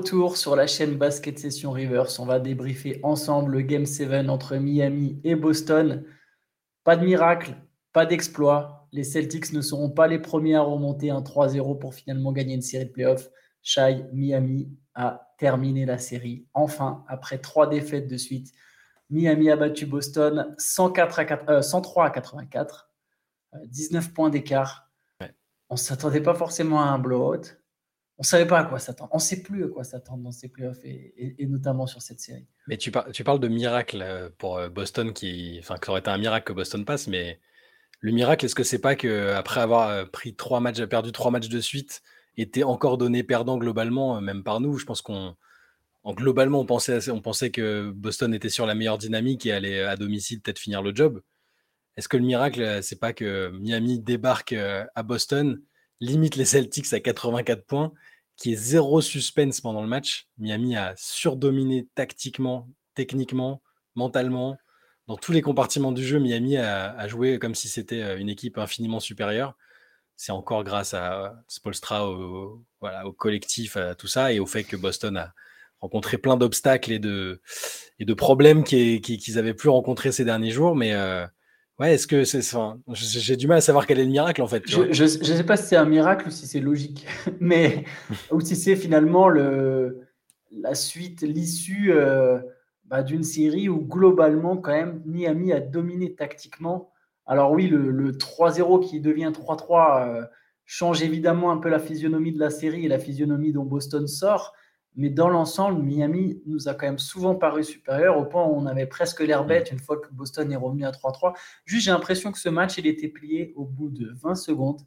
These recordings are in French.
retour sur la chaîne Basket Session Rivers. On va débriefer ensemble le Game 7 entre Miami et Boston. Pas de miracle, pas d'exploit. Les Celtics ne seront pas les premiers à remonter un 3-0 pour finalement gagner une série de playoffs. Shai, Miami a terminé la série. Enfin, après trois défaites de suite, Miami a battu Boston 104 à 103 à 84, 19 points d'écart. On ne s'attendait pas forcément à un blowout on savait pas à quoi s'attendre. On sait plus à quoi s'attendre dans ces playoffs et, notamment sur cette série. Mais tu, parles de miracle euh, pour euh, Boston qui, enfin, que ça aurait été un miracle que Boston passe, mais le miracle, est-ce que c'est pas que après avoir euh, pris trois matchs, perdu trois matchs de suite, était encore donné perdant globalement, même par nous? Je pense qu'on, en globalement, on pensait, on pensait que Boston était sur la meilleure dynamique et allait à domicile peut-être finir le job. Est-ce que le miracle, c'est pas que Miami débarque à Boston, limite les Celtics à 84 points qui est zéro suspense pendant le match. Miami a surdominé tactiquement, techniquement, mentalement. Dans tous les compartiments du jeu, Miami a, joué comme si c'était euh, une équipe infiniment supérieure. C'est encore grâce à Spolstra, au, collectif, à tout ça, et au fait que Boston a rencontré plein d'obstacles et de, problèmes qu'ils n'avaient plus rencontrés ces derniers jours. Mais euh, Ouais, est-ce que c'est ça J'ai du mal à savoir quel est le miracle en fait. Je ne sais pas si c'est un miracle ou si c'est logique, mais ou si c'est finalement le, la suite, l'issue euh, bah, d'une série où globalement quand même Miami a dominé tactiquement. Alors oui, le, 3-0 qui devient 3-3 euh, change évidemment un peu la physionomie de la série et la physionomie dont Boston sort, mais dans l'ensemble, Miami nous a quand même souvent paru supérieur au point où on avait presque l'air bête une fois que Boston est revenu à 3-3. Juste, j'ai l'impression que ce match, il était plié au bout de 20 secondes.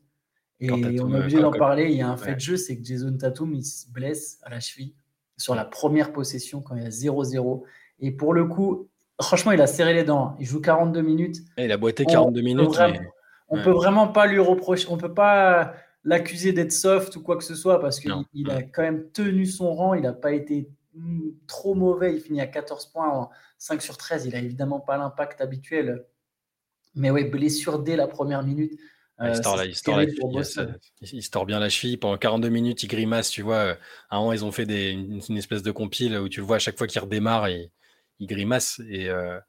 Et on est obligé d'en parler. Il y a un fait de jeu, c'est que Jason Tatum, il se blesse à la cheville sur la première possession quand il y a 0-0. Et pour le coup, franchement, il a serré les dents. Il joue 42 minutes. il a boité 42 minutes. On ne peut vraiment pas lui reprocher. On peut pas l'accuser d'être soft ou quoi que ce soit parce qu'il a quand même tenu son rang. Il n'a pas été mm, trop mauvais. Il finit à 14 points en 5 sur 13. Il n'a évidemment pas l'impact habituel. Mais oui, blessure dès la première minute. il, se bien la cheville. Pendant 42 minutes, il grimace. Tu vois, à un moment, ils ont fait des, une, espèce de compile où tu le vois à chaque fois qu'il redémarre, il, il grimace. Et euh,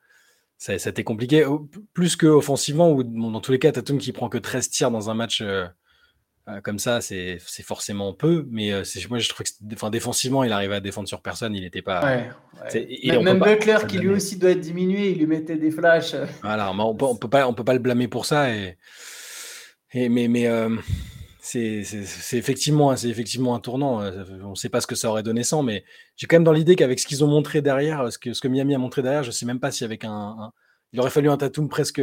ça, a été compliqué. Plus qu'offensivement, ou dans tous les cas, Tatum qui prend que 13 tirs dans un match. Euh, euh, comme ça, c'est forcément peu, mais euh, moi je trouve que enfin, défensivement, il arrivait à défendre sur personne, il n'était pas. Ouais, même Butler, qui lui aussi doit être diminué, il lui mettait des flashs. Voilà, on peut, peut pas, on peut pas le blâmer pour ça. Et, et mais mais euh, c'est effectivement, c'est effectivement un tournant. On ne sait pas ce que ça aurait donné sans, mais j'ai quand même dans l'idée qu'avec ce qu'ils ont montré derrière, ce que, ce que Miami a montré derrière, je sais même pas si avec un, un il aurait fallu un Tatum presque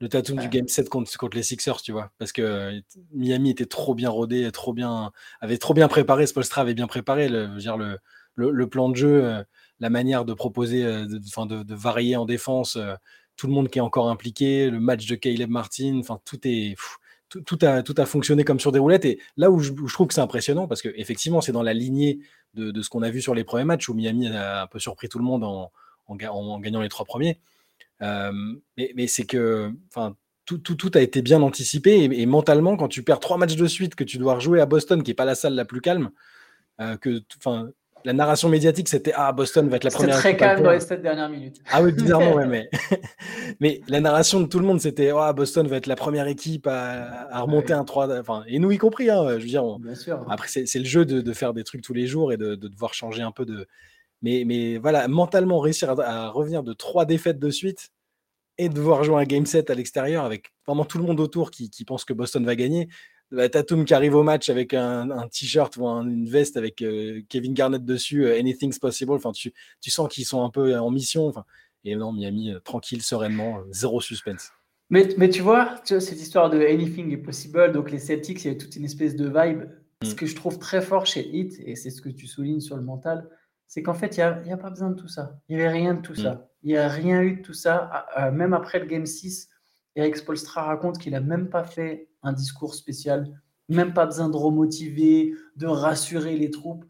le Tatum du Game 7 contre, contre, les Sixers, tu vois. Parce que Miami était trop bien rodé, trop bien, avait trop bien préparé, Spolstra avait bien préparé le, dire, le, le, plan de jeu, euh, la manière de proposer, euh, de, de, varier en défense, euh, tout le monde qui est encore impliqué, le match de Caleb Martin, enfin tout est. tout, a, tout a fonctionné comme sur des roulettes. Et là où je, trouve que c'est impressionnant, parce que effectivement, c'est dans la lignée de, de ce qu'on a vu sur les premiers matchs, où Miami a un peu surpris tout le monde en, en, en gagnant les trois premiers mais, c'est que tout, tout, tout, a été bien anticipé et, mentalement, quand tu perds trois matchs de suite, que tu dois rejouer à Boston, qui n'est pas la salle la plus calme, que la narration médiatique, c'était Ah, Boston va être la première. C'était très calme dans les sept dernières minutes. Ah oui, bizarrement, ouais, mais... mais la narration de tout le monde, c'était Ah, Boston va être la première équipe à, à remonter un 3. Enfin, et nous y compris, hein, je veux dire. Bien sûr. Après, c'est le jeu de, de, faire des trucs tous les jours et de, de devoir changer un peu de, mais, mais voilà, mentalement réussir à, revenir de trois défaites de suite et devoir jouer un game set à l'extérieur avec vraiment tout le monde autour qui, qui pense que Boston va gagner. Bah, Tatum qui arrive au match avec un, un t-shirt ou une veste avec euh, Kevin Garnett dessus, euh, anything's possible. Enfin, tu, tu sens qu'ils sont un peu en mission. Enfin, et non, Miami, euh, tranquille, sereinement, zéro suspense. Mais, mais tu, vois, tu vois, cette histoire de anything is possible, donc les Celtics, il y a toute une espèce de vibe. Ce mm. que je trouve très fort chez Heat, et c'est ce que tu soulignes sur le mental, c'est qu'en fait, il n'y a, pas besoin de tout ça. Il n'y avait rien de tout ça. Mm. Il n'y a rien eu de tout ça. Ah, ah, même après le Game 6, Eric Spolstra raconte qu'il n'a même pas fait un discours spécial, même pas besoin de remotiver, de rassurer les troupes.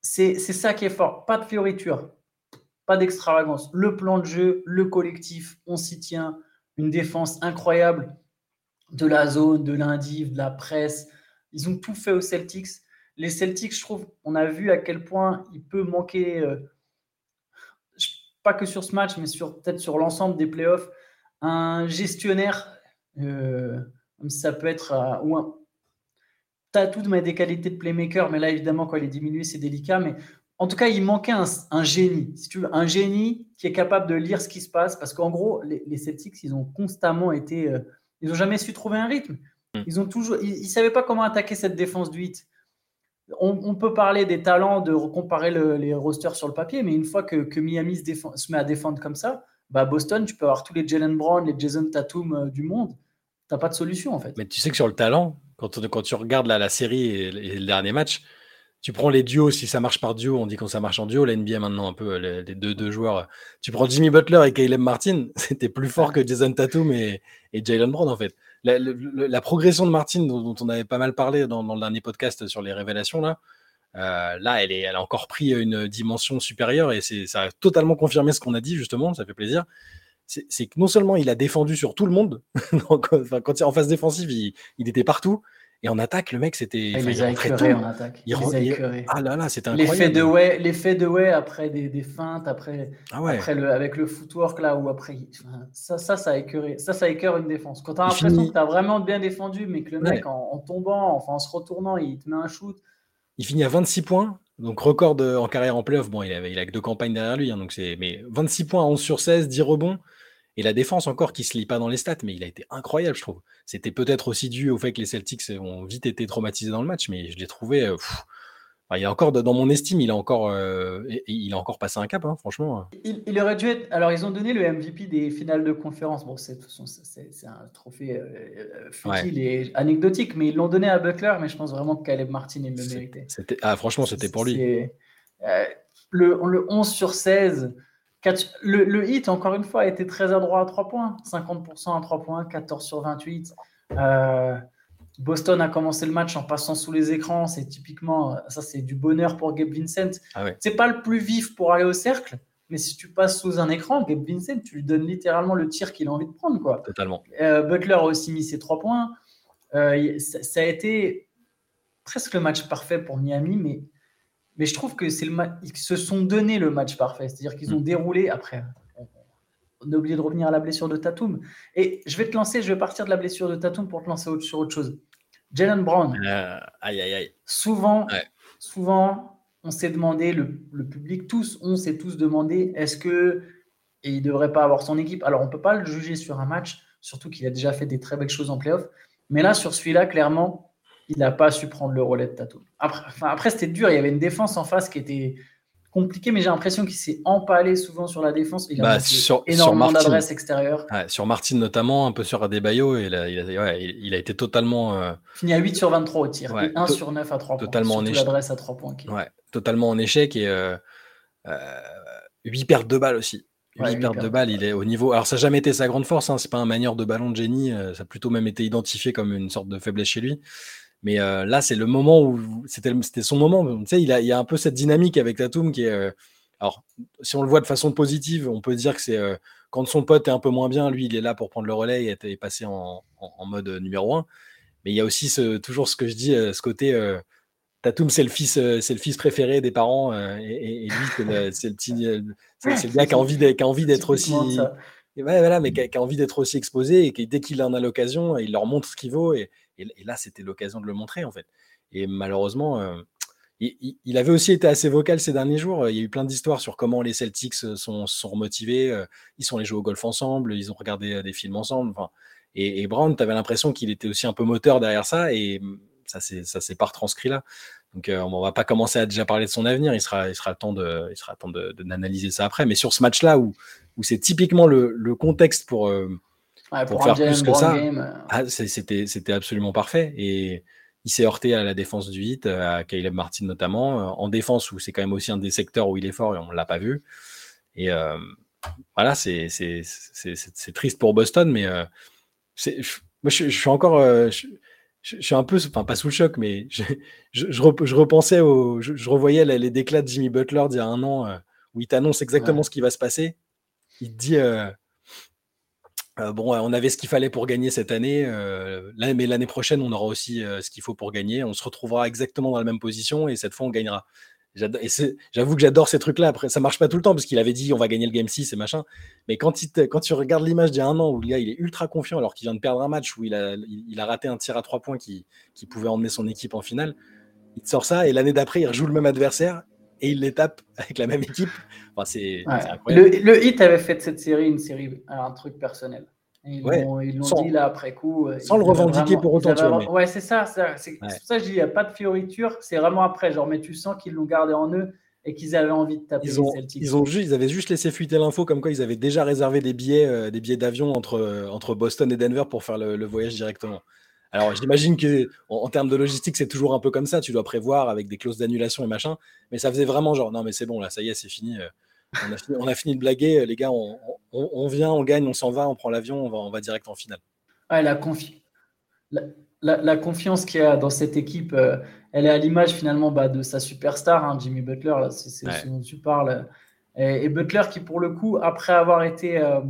C'est ça qui est fort. Pas de fioriture, pas d'extravagance. Le plan de jeu, le collectif, on s'y tient. Une défense incroyable de la zone, de l'indiv, de la presse. Ils ont tout fait aux Celtics les Celtics, je trouve, on a vu à quel point il peut manquer, euh, pas que sur ce match, mais sur peut-être sur l'ensemble des playoffs, un gestionnaire, euh, ça peut être euh, ou un, Tatum a des qualités de playmaker, mais là évidemment quand il est diminué, c'est délicat. Mais en tout cas, il manquait un, génie, si tu veux, un génie qui est capable de lire ce qui se passe, parce qu'en gros, les, Celtics, ils ont constamment été, ils n'ont jamais su trouver un rythme. Mm. Ils ont toujours, ils, savaient pas comment attaquer cette défense du hit. On, peut parler des talents, de comparer les rosters sur le papier, mais une fois que, Miami se, met à défendre comme ça, bah Boston, tu peux avoir tous les Jalen Brown, les Jason Tatum euh, du monde. Tu n'as pas de solution en fait. Mais tu sais que sur le talent, quand, quand tu regardes la, série et, le dernier match, tu prends les duos, si ça marche par duo, on dit quand ça marche en duo, la NBA maintenant un peu, les, deux, deux, joueurs. Tu prends Jimmy Butler et Caleb Martin, c'était plus fort que Jason Tatum et, et Jalen Brown en fait la, progression de Martine, dont, on avait pas mal parlé dans, le dernier podcast sur les révélations, là, euh, là, elle, est, elle a encore pris une dimension supérieure et ça a totalement confirmé ce qu'on a dit, justement, ça fait plaisir. C'est que non seulement il a défendu sur tout le monde, quand il est en phase défensive, il était partout, et en attaque, le mec, c'était. Il les a écœurés en attaque. Il, les a Ah là là, c'était incroyable. L'effet de way, l'effet de way après des, des feintes, après, ah après le, avec le footwork là, ou après. Ça, ça, ça a écœuré. Ça, ça écœure une défense. Quand tu as l'impression que tu as vraiment bien défendu, mais que le mec, en, tombant, enfin en se retournant, il te met un shoot. Il finit à 26 points, donc record en carrière en playoff. Bon, il a, il a que deux campagnes derrière lui, hein, donc c'est. Mais 26 points, 11 sur 16, 10 rebonds. Et la défense encore qui se lit pas dans les stats, mais il a été incroyable, je trouve. C'était peut-être aussi dû au fait que les Celtics ont vite été traumatisés dans le match, mais je l'ai trouvé. Euh, il a encore, dans mon estime, il a encore, euh, il a encore passé un cap, hein, franchement. Il, aurait dû être. Alors, ils ont donné le MVP des finales de conférence. Bon, c'est un trophée euh, futile et anecdotique, mais ils l'ont donné à Butler. Mais je pense vraiment que Caleb Martin, il le méritait. Ah, franchement, c'était pour lui. le, le 11 sur 16 le, hit, encore une fois, a été très adroit à 3 points. 50% à 3 points, 14 sur 28. Euh, Boston a commencé le match en passant sous les écrans. C'est typiquement, ça, c'est du bonheur pour Gabe Vincent. Ah C'est pas le plus vif pour aller au cercle, mais si tu passes sous un écran, Gabe Vincent, tu lui donnes littéralement le tir qu'il a envie de prendre. Quoi. Totalement. Euh, Butler a aussi mis ses 3 points. Euh, ça, a été presque le match parfait pour Miami, mais mais je trouve que c'est le ils se sont donné le match parfait. C'est-à-dire qu'ils ont mm. déroulé après. On a oublié de revenir à la blessure de Tatum. Et je vais te lancer, je vais partir de la blessure de Tatum pour te lancer sur autre chose. Jalen Brown. Euh, aïe, aïe, aïe. Souvent, souvent, on s'est demandé, le, public, tous, on s'est tous demandé, est-ce que et il ne devrait pas avoir son équipe Alors, on ne peut pas le juger sur un match, surtout qu'il a déjà fait des très belles choses en playoff. Mais là, sur celui-là, clairement, il n'a pas su prendre le relais de Tatum. Après, après c'était dur, il y avait une défense en face qui était compliquée, mais j'ai l'impression qu'il s'est empalé souvent sur la défense. Il a bah, sur, énormément d'adresses extérieures. sur Martin notamment, un peu sur Adebayo, il a, il a, il a été totalement... Euh, Fini à 8 sur 23 au tir, et 1 sur 9 à 3 totalement points. En échec. à 3 points. totalement en échec et euh, 8 euh, pertes de balles aussi. 8 pertes de balles, il est au niveau. Alors, ça n'a jamais été sa grande force, hein, c'est pas un manière de ballon de génie, euh, ça a plutôt même été identifié comme une sorte de faiblesse chez lui. Mais là, c'est le moment où c'était son moment. Tu sais, il, a, il y a un peu cette dynamique avec Tatum qui est. alors, si on le voit de façon positive, on peut dire que c'est quand son pote est un peu moins bien, lui, il est là pour prendre le relais et est passé en, en, mode numéro un. Mais il y a aussi ce, toujours ce que je dis, ce côté. Tatum, c'est le fils, c'est le fils préféré des parents, et, lui, c'est le petit, c'est le gars qui a envie d'être aussi, voilà, mais qui a, envie d'être aussi exposé et qui dès qu'il en a l'occasion, il leur montre ce qu'il vaut et, et, là, c'était l'occasion de le montrer, en fait. Et malheureusement, euh, il, avait aussi été assez vocal ces derniers jours. Il y a eu plein d'histoires sur comment les Celtics euh, sont, sont motivés. Euh, ils sont allés jouer au golf ensemble, ils ont regardé des films ensemble. et, Brown, tu avais l'impression qu'il était aussi un peu moteur derrière ça, et mm, ça s'est pas retranscrit là. Donc, on va pas commencer à déjà parler de son avenir. Il sera, il sera temps de, il sera temps de, d'analyser ça après. Mais sur ce match-là, où, où c'est typiquement le, contexte pour, pour, faire plus que ça, euh. ah, c'était absolument parfait. Et il s'est heurté à la défense du hit, à Caleb Martin notamment, euh, en défense où c'est quand même aussi un des secteurs où il est fort et on ne l'a pas vu. Et euh, voilà, c'est triste pour Boston, mais moi je, suis encore. Je, suis un peu, enfin pas sous le choc, mais je, je, repensais au. Je, revoyais les, déclats de Jimmy Butler d'il y a un an où il t'annonce exactement ce qui va se passer. Il te dit Euh, bon, on avait ce qu'il fallait pour gagner cette année, euh, mais l'année prochaine, on aura aussi euh, ce qu'il faut pour gagner. On se retrouvera exactement dans la même position et cette fois, on gagnera. J'avoue que j'adore ces trucs-là. Après, ça marche pas tout le temps parce qu'il avait dit on va gagner le game 6 et machin. Mais quand, quand tu regardes l'image d'il y a un an où le gars il est ultra confiant alors qu'il vient de perdre un match où il a, a raté un tir à trois points qui, qui pouvait emmener son équipe en finale, il sort ça et l'année d'après, il rejoue le même adversaire et il les tape avec la même équipe. Enfin, c'est le, le, Hit avait fait de cette série une série, un truc personnel. Ils l'ont dit là après coup. Euh, sans le revendiquer pour autant. Ouais, c'est ça. C'est pour ça que je dis, il n'y a pas de fioriture. C'est vraiment après. Genre, mais tu sens qu'ils l'ont gardé en eux et qu'ils avaient envie de taper ils ont, Ils, ont juste, ils avaient juste laissé fuiter l'info comme quoi ils avaient déjà réservé des billets, euh, des billets d'avion entre, euh, entre Boston et Denver pour faire le, voyage directement. Alors j'imagine que en, termes de logistique, c'est toujours un peu comme ça. Tu dois prévoir avec des clauses d'annulation et machin. Mais ça faisait vraiment genre non mais c'est bon là, ça y est, c'est fini. On a, fini, de blaguer, les gars, on, vient, on gagne, on s'en va, on prend l'avion, on va, on va direct en finale. la, la, confiance qu'il y a dans cette équipe, euh, elle est à l'image finalement bah, de sa superstar, hein, Jimmy Butler, c'est ce dont tu parles. Et, Butler qui, pour le coup, après avoir été euh,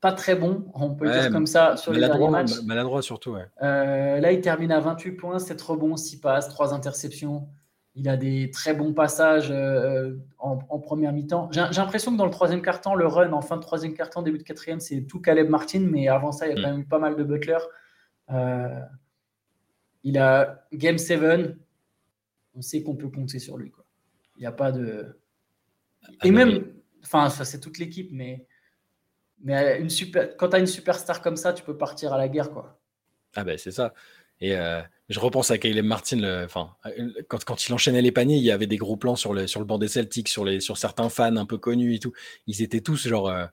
pas très bon, on peut dire comme ça, sur les derniers matchs. Maladroit surtout, euh, là, il termine à 28 points, 7 rebonds, 6 passes, 3 interceptions. Il a des très bons passages euh, en, première mi-temps. J'ai l'impression que dans le troisième quart-temps, le run en fin de troisième quart-temps, début de quatrième, c'est tout Caleb Martin, mais avant ça, il y a quand mm. même eu pas mal de Butler. Euh, il a Game 7, on sait qu'on peut compter sur lui. Quoi. Il n'y a pas de. Ah, Et même, enfin, ça c'est toute l'équipe, mais, mais une super... quand tu as une superstar comme ça, tu peux partir à la guerre. Quoi. Ah ben c'est ça. Et euh, je repense à Caleb Martin, enfin, quand, quand, il enchaînait les paniers, il y avait des gros plans sur le, sur le banc des Celtics, sur, les, sur certains fans un peu connus et tout. Ils étaient tous genre, euh,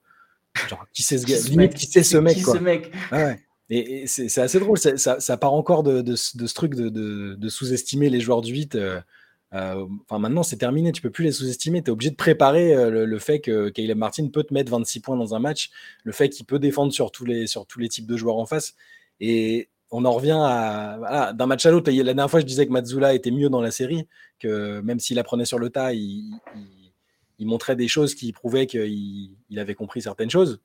genre qui sait ce limite, qui sait ce mec. Qui ce mec? Ouais. Et, c'est assez drôle, ça, ça, part encore de, de, de ce truc de, de sous-estimer les joueurs du 8. Euh, enfin, maintenant, c'est terminé, tu peux plus les sous-estimer. Tu es obligé de préparer le, le, fait que Caleb Martin peut te mettre 26 points dans un match, le fait qu'il peut défendre sur tous, les, sur tous les types de joueurs en face. Et, on en revient à d'un match à l'autre. La dernière fois, je disais que Mazzula était mieux dans la série, que même s'il apprenait sur le tas, il, montrait des choses qui prouvaient qu'il il avait compris certaines choses.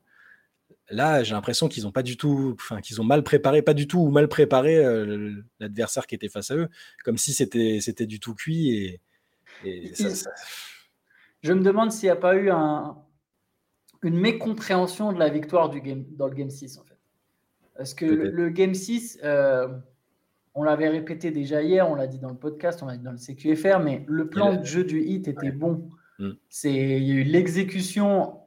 Là, j'ai l'impression qu'ils ont pas du tout, enfin qu'ils ont mal préparé, pas du tout ou mal préparé euh, l'adversaire qui était face à eux, comme si c'était c'était du tout cuit et, Je me demande s'il n'y a pas eu un, une mécompréhension de la victoire du game, dans le Game 6 en fait. Parce que le, Game 6, euh, on l'avait répété déjà hier, on l'a dit dans le podcast, on l'a dit dans le CQFR, mais le plan de jeu du hit était bon. Mm. C'est, il y a eu l'exécution,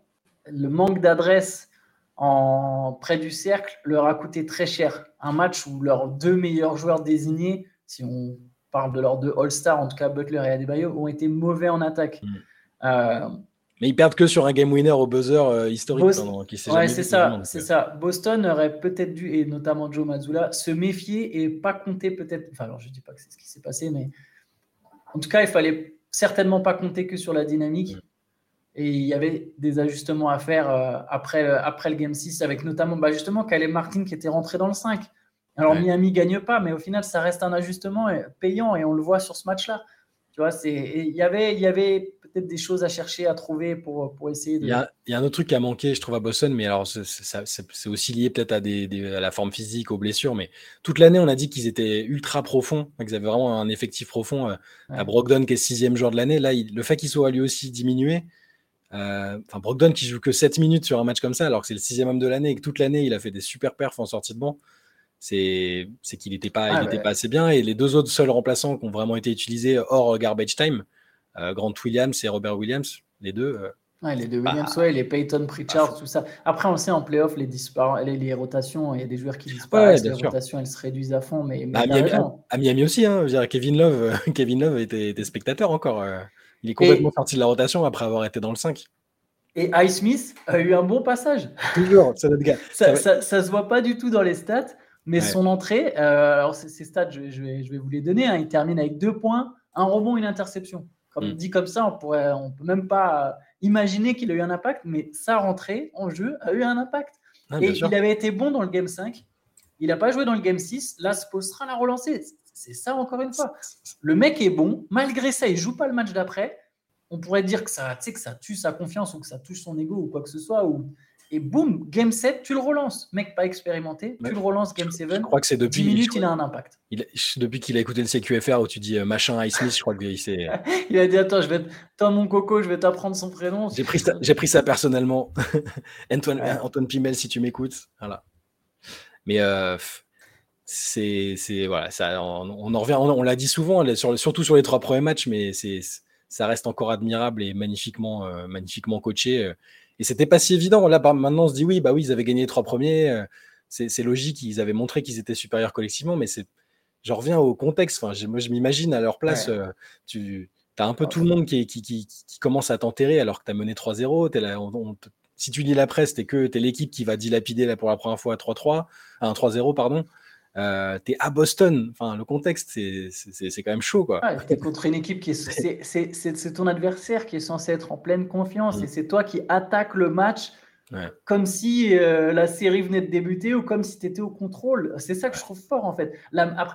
le manque d'adresse en près du cercle leur a coûté très cher. Un match où leurs deux meilleurs joueurs désignés, si on parle de leurs deux All-Stars, en tout cas Butler et Adebayo, ont été mauvais en attaque. Mm. Euh, mais ils perdent que sur un game winner au buzzer euh, historique. ouais, c'est ça, c'est ça. Boston aurait peut-être dû, et notamment Joe Mazzulla, se méfier et pas compter peut-être. Enfin, alors je dis pas que c'est ce qui s'est passé, mais en tout cas, il fallait certainement pas compter que sur la dynamique. Mm. Et il y avait des ajustements à faire euh, après, euh, après le Game 6, avec notamment bah, justement Caleb Martin qui était rentré dans le 5. Alors Miami gagne pas, mais au final, ça reste un ajustement payant et on le voit sur ce match-là. Tu vois, il y avait, il y avait peut-être des choses à chercher, à trouver pour, pour essayer de. Il y, a, il y, a, un autre truc qui a manqué, je trouve, à Boston, mais alors c'est aussi lié peut-être à, des, à la forme physique, aux blessures, mais toute l'année, on a dit qu'ils étaient ultra profonds, qu'ils avaient vraiment un effectif profond. Euh, à Brogdon, qui est sixième joueur de l'année, là, le fait qu'il soit lui aussi diminué, euh, enfin, Brogdon qui joue que 7 minutes sur un match comme ça, alors que c'est le sixième homme de l'année et que toute l'année, il a fait des super perfs en sortie de banc c'est qu'il n'était pas, ah pas assez bien. Et les deux autres seuls remplaçants qui ont vraiment été utilisés hors garbage time, euh, Grant Williams et Robert Williams, les deux. Euh, les deux Williams, bah, les Peyton Pritchard, tout ça. Après, on sait en playoff, les, les, les rotations, il y a des joueurs qui disparaissent, les rotations, elles se réduisent à fond. Mais, bah, à, Miami, aussi, hein, Kevin Love, Kevin Love était, spectateur encore. Euh. Il est complètement sorti de la rotation après avoir été dans le 5. Et Ice Smith a eu un bon passage. Toujours, gars. ça, ça, ça, se voit pas du tout dans les stats, mais son entrée, euh, alors ces stats, je, vais, je, vais, vous les donner. Hein. il termine avec deux points, un rebond, une interception. Comme mm. dit comme ça, on pourrait, on peut même pas imaginer qu'il a eu un impact, mais sa rentrée en jeu a eu un impact. Ah, et il avait été bon dans le game 5. Il n'a pas joué dans le game 6. Là, sera la relancer. C'est ça encore une fois. Le mec est bon. Malgré ça, il joue pas le match d'après. On pourrait dire que ça, que ça tue sa confiance ou que ça touche son ego ou quoi que ce soit. Ou... et boum, game 7, tu le relances. Mec pas expérimenté, tu le relances game 7. Je crois que c'est depuis 10 minutes, il a un impact. Il, depuis qu'il a écouté le CQFR où tu dis euh, machin Ice Smith, je crois qu'il s'est. il a dit Attends, je vais Attends, mon coco, je vais t'apprendre son prénom. J'ai pris, ça, pris ça personnellement. Antoine, Antoine Pimel, si tu m'écoutes. Voilà. Mais euh, c'est. Voilà, ça, on, en revient, on, l'a dit souvent, sur, surtout sur les trois premiers matchs, mais c'est ça reste encore admirable et magnifiquement, euh, magnifiquement coaché. Et c'était pas si évident. Là, maintenant, on se dit oui, bah oui, ils avaient gagné les trois premiers. Euh, c'est logique, ils avaient montré qu'ils étaient supérieurs collectivement, mais c'est. Je reviens au contexte. Enfin, moi, je m'imagine à leur place. Euh, tu as un peu tout le monde qui, qui, qui, commence à t'enterrer alors que tu as mené 3-0. Si tu lis la presse, tu es, es l'équipe qui va dilapider là, pour la première fois à 3-3, à 3-0, pardon. Euh, tu es à Boston. Enfin, le contexte, c'est quand même chaud. Quoi. es contre une équipe qui est. C'est ton adversaire qui est censé être en pleine confiance et mm. c'est toi qui attaques le match comme si euh, la série venait de débuter ou comme si tu étais au contrôle. C'est ça que je trouve fort en fait. La,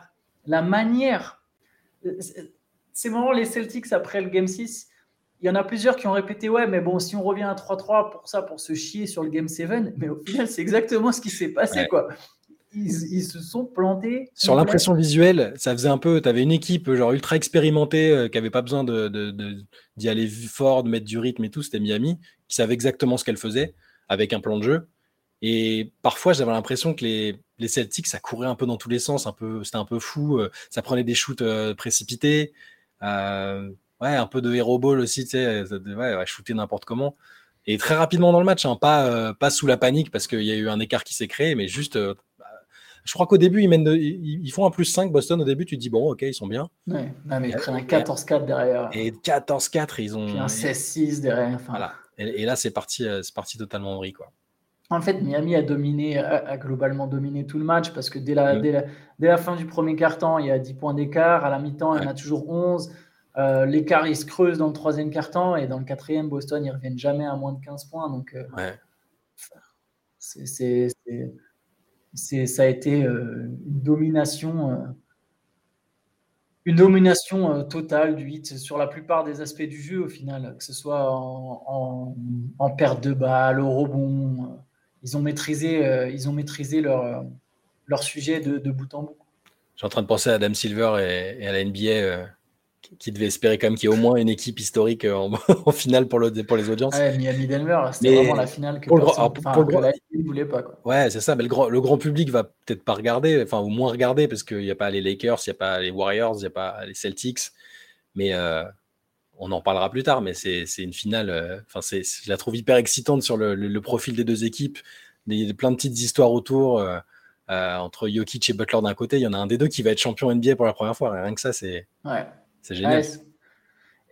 la manière. Euh, c'est vraiment les Celtics après le Game 6. Il y en a plusieurs qui ont répété Ouais, mais bon, si on revient à 3-3 pour ça, pour se chier sur le Game 7, mais au final, c'est exactement ce qui s'est passé. quoi ils, se sont plantés. Sur l'impression visuelle, ça faisait un peu. Tu avais une équipe genre ultra expérimentée euh, qui n'avait pas besoin d'y de, de, aller fort, de mettre du rythme et tout. C'était Miami qui savait exactement ce qu'elle faisait avec un plan de jeu. Et parfois, j'avais l'impression que les, les, Celtics, ça courait un peu dans tous les sens. Un peu, c'était un peu fou. Euh, ça prenait des shoots euh, précipités. ouais, un peu de hero ball aussi, tu sais, ouais, shooter n'importe comment. Et très rapidement dans le match, hein, pas, pas sous la panique parce qu'il y a eu un écart qui s'est créé, mais juste je crois qu'au début, ils, mènent ils, font un plus 5 Boston. Au début, tu te dis, bon, ok, ils sont bien. Ouais. mais ils prennent un 14-4 derrière. Et 14-4, ils ont. Puis un 16-6 derrière. Voilà. Et, là, c'est parti, euh, c'est parti totalement en Quoi. En fait, Miami a dominé, a, globalement dominé tout le match parce que dès la, mm. dès la, dès la fin du premier quart-temps, il y a 10 points d'écart. À la mi-temps, il y en a toujours 11. Euh, l'écart, il se creuse dans le troisième quart-temps et dans le quatrième, Boston, ils reviennent jamais à moins de 15 points. Donc, euh, ouais. c'est ça a été euh, une domination, euh, une domination euh, totale du hit sur la plupart des aspects du jeu au final, que ce soit en, perte de balle, au rebond. Ils ont maîtrisé, ils ont maîtrisé leur, leur sujet de, bout en bout. Je suis en train de penser à Adam Silver et, et à la NBA qui devait espérer quand même qu'il y ait au moins une équipe historique euh, en, finale pour, le, pour les audiences. Ouais, Miami Denver, c'était vraiment la finale que, pour ne voulait pas. Quoi. Ouais, c'est ça, mais le grand, le grand public va peut-être pas regarder, enfin, ou moins regarder, parce qu'il n'y a pas les Lakers, il n'y a pas les Warriors, il n'y a pas les Celtics, mais euh, on en parlera plus tard, mais c'est une finale, euh, enfin, c'est je la trouve hyper excitante sur le, le, profil des deux équipes, des, plein de petites histoires autour. entre Jokic et Butler d'un côté, il y en a un des deux qui va être champion NBA pour la première fois. Rien que ça, c'est ouais. C'est génial.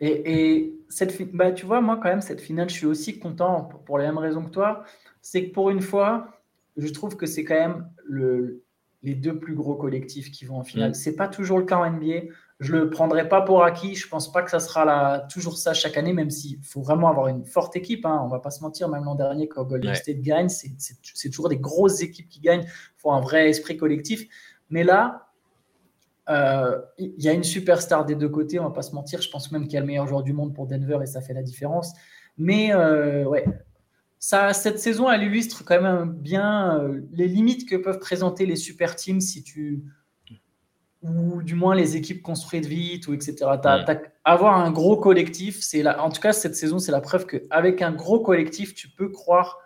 et, cette, bah, tu vois, moi, quand même, cette finale, je suis aussi content pour les mêmes raisons que toi. C'est que pour une fois, je trouve que c'est quand même le, les deux plus gros collectifs qui vont en finale. Mm. C'est pas toujours le cas en NBA. Je le prendrai pas pour acquis. Je pense pas que ça sera là, toujours ça chaque année, même s'il faut vraiment avoir une forte équipe. Hein. On va pas se mentir. Même l'an dernier, quand Golden State gagne, c'est toujours des grosses équipes qui gagnent. Il faut un vrai esprit collectif. Mais là, euh, il y a une superstar des deux côtés, on va pas se mentir. Je pense même qu'il y a le meilleur joueur du monde pour Denver et ça fait la différence. Mais euh, ouais, ça, cette saison, elle illustre quand même bien euh, les limites que peuvent présenter les super teams si tu ou du moins les équipes construites vite ou etc. avoir un gros collectif, c'est en tout cas cette saison, c'est la preuve qu'avec un gros collectif, tu peux croire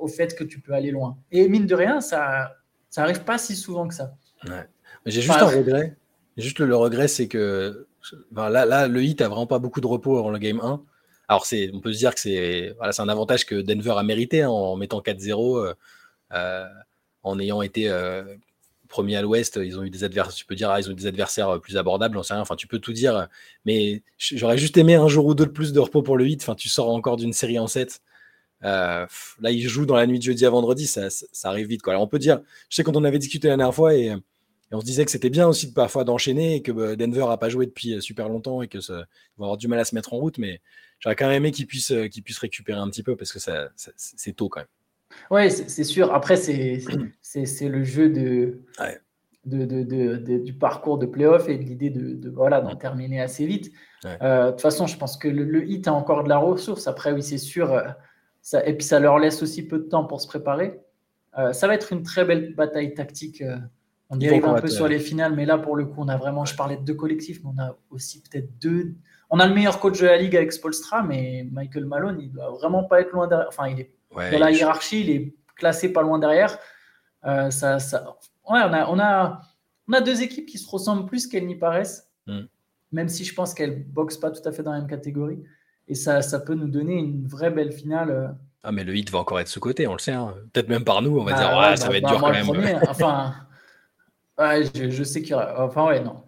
au fait que tu peux aller loin. Et mine de rien, ça, ça arrive pas si souvent que ça. Ouais. J'ai juste un regret. Juste le, regret, c'est que là, là, le hit a vraiment pas beaucoup de repos avant le game 1. Alors, c'est, on peut se dire que c'est voilà, un avantage que Denver a mérité hein, en mettant 4-0, euh, euh, en ayant été euh, premier à l'ouest. Ils ont eu des adversaires, tu peux dire, ah, ils ont eu des adversaires plus abordables, j'en sais rien. Enfin, tu peux tout dire. Mais j'aurais juste aimé un jour ou deux de plus de repos pour le hit. Enfin, tu sors encore d'une série en 7. là, il joue dans la nuit de jeudi à vendredi, ça, ça, arrive vite. Quoi. Alors, on peut dire, je sais quand on avait discuté la dernière fois et et on se disait que c'était bien aussi de parfois d'enchaîner et que bah, Denver n'a pas joué depuis euh, super longtemps et que ça, va avoir du mal à se mettre en route. Mais j'aurais quand même aimé qu'ils puissent, euh, qu'ils puissent récupérer un petit peu parce que ça, c'est tôt quand même. Oui, c'est sûr. Après, c'est le jeu de, de, de, du parcours de playoff et de l'idée de, voilà, d'en terminer assez vite. Euh, de toute façon, je pense que le, hit a encore de la ressource. Après, oui, c'est sûr ça, et puis ça leur laisse aussi peu de temps pour se préparer. Euh, ça va être une très belle bataille tactique. Euh, on dérive un peu sur les finales, mais là, pour le coup, on a vraiment, je parlais de deux collectifs, mais on a aussi peut-être deux. On a le meilleur coach de la ligue avec Spolstra, mais Michael Malone, il doit vraiment pas être loin derrière. Enfin, il est dans la hiérarchie, il est classé pas loin derrière. Euh, ça, ça... Ouais, on a, on, a, on a deux équipes qui se ressemblent plus qu'elles n'y paraissent, mm. même si je pense qu'elles boxent pas tout à fait dans la même catégorie. Et ça, ça peut nous donner une vraie belle finale. Ah, mais le hit va encore être sous-côté, on le sait. Hein. Peut-être même par nous, on va bah dire, ouais, ça bah, va être bah, dur quand même. enfin, ouais, je, sais qu'il y aura. Enfin, ouais, non.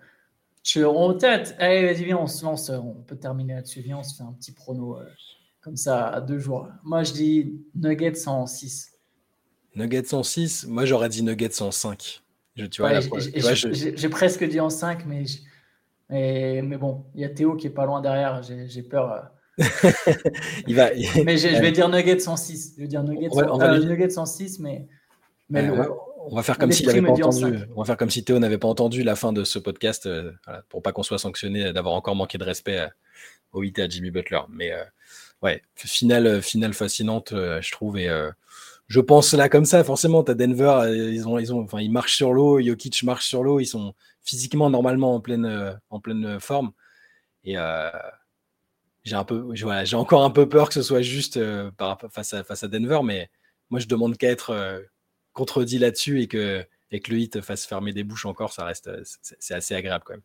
Je, on tête. Allez, vas-y, viens, on se lance. On peut terminer là-dessus. Viens, on se fait un petit prono euh, comme ça à deux jours. Moi, je dis Nuggets en 6. Nuggets en 6 Moi, j'aurais dit Nuggets en 5. tu vois, j'ai presque dit en 5, mais, mais, mais bon, il y a Théo qui est pas loin derrière. J'ai peur. Euh, il va, mais je, vais dire Nuggets 106. Je vais dire Nuggets, on va, Nuggets 106, mais. mais on va faire comme s'il n'avait pas entendu. On va faire comme si Théo n'avait pas entendu la fin de ce podcast euh, pour pas qu'on soit sanctionné d'avoir encore manqué de respect à, au IT à Jimmy Butler. Mais euh, ouais, finale, finale fascinante, euh, je trouve. Et je pense là comme ça, forcément, tu as Denver, ils, ont, ils, ont, enfin, ils marchent sur l'eau, Jokic marche sur l'eau, ils sont physiquement normalement en pleine, en pleine forme. Et j'ai un peu, voilà, j'ai encore un peu peur que ce soit juste euh, par, face, à, face à Denver, mais moi je demande qu'à être euh, contredit là-dessus et que, et que le hit fasse fermer des bouches encore, ça reste, c'est assez agréable quand même.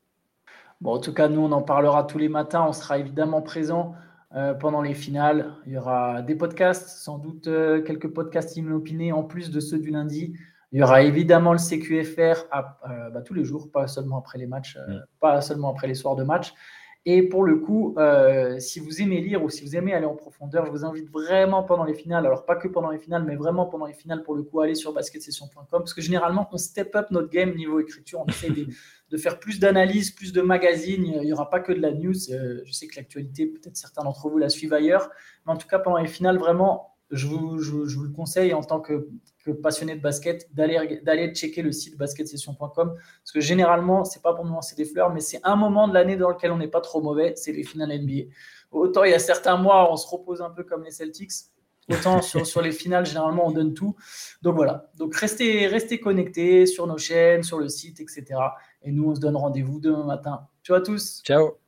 Bon, en tout cas, nous on en parlera tous les matins, on sera évidemment présent euh, pendant les finales. Il y aura des podcasts, sans doute quelques podcasts inopinés en plus de ceux du lundi. Il y aura évidemment le CQFR à, bah, tous les jours, pas seulement après les matchs, mm. pas seulement après les soirs de match. Et pour le coup, euh, si vous aimez lire ou si vous aimez aller en profondeur, je vous invite vraiment pendant les finales, alors pas que pendant les finales, mais vraiment pendant les finales, pour le coup, aller sur basketsession.com, parce que généralement, on step up notre game niveau écriture, on essaie de, faire plus d'analyses, plus de magazines, il n'y aura pas que de la news, euh, je sais que l'actualité, peut-être certains d'entre vous la suivent ailleurs, mais en tout cas, pendant les finales, vraiment, je vous, le conseille en tant que, passionné de basket d'aller checker le site basketsession.com parce que généralement, c'est pas pour nous lancer des fleurs, mais c'est un moment de l'année dans lequel on n'est pas trop mauvais, c'est les finales NBA. Autant il y a certains mois, on se repose un peu comme les Celtics, autant sur, les finales, généralement, on donne tout. Donc voilà, donc restez, restez connectés sur nos chaînes, sur le site, etc. Et nous, on se donne rendez-vous demain matin. Ciao à tous. Ciao.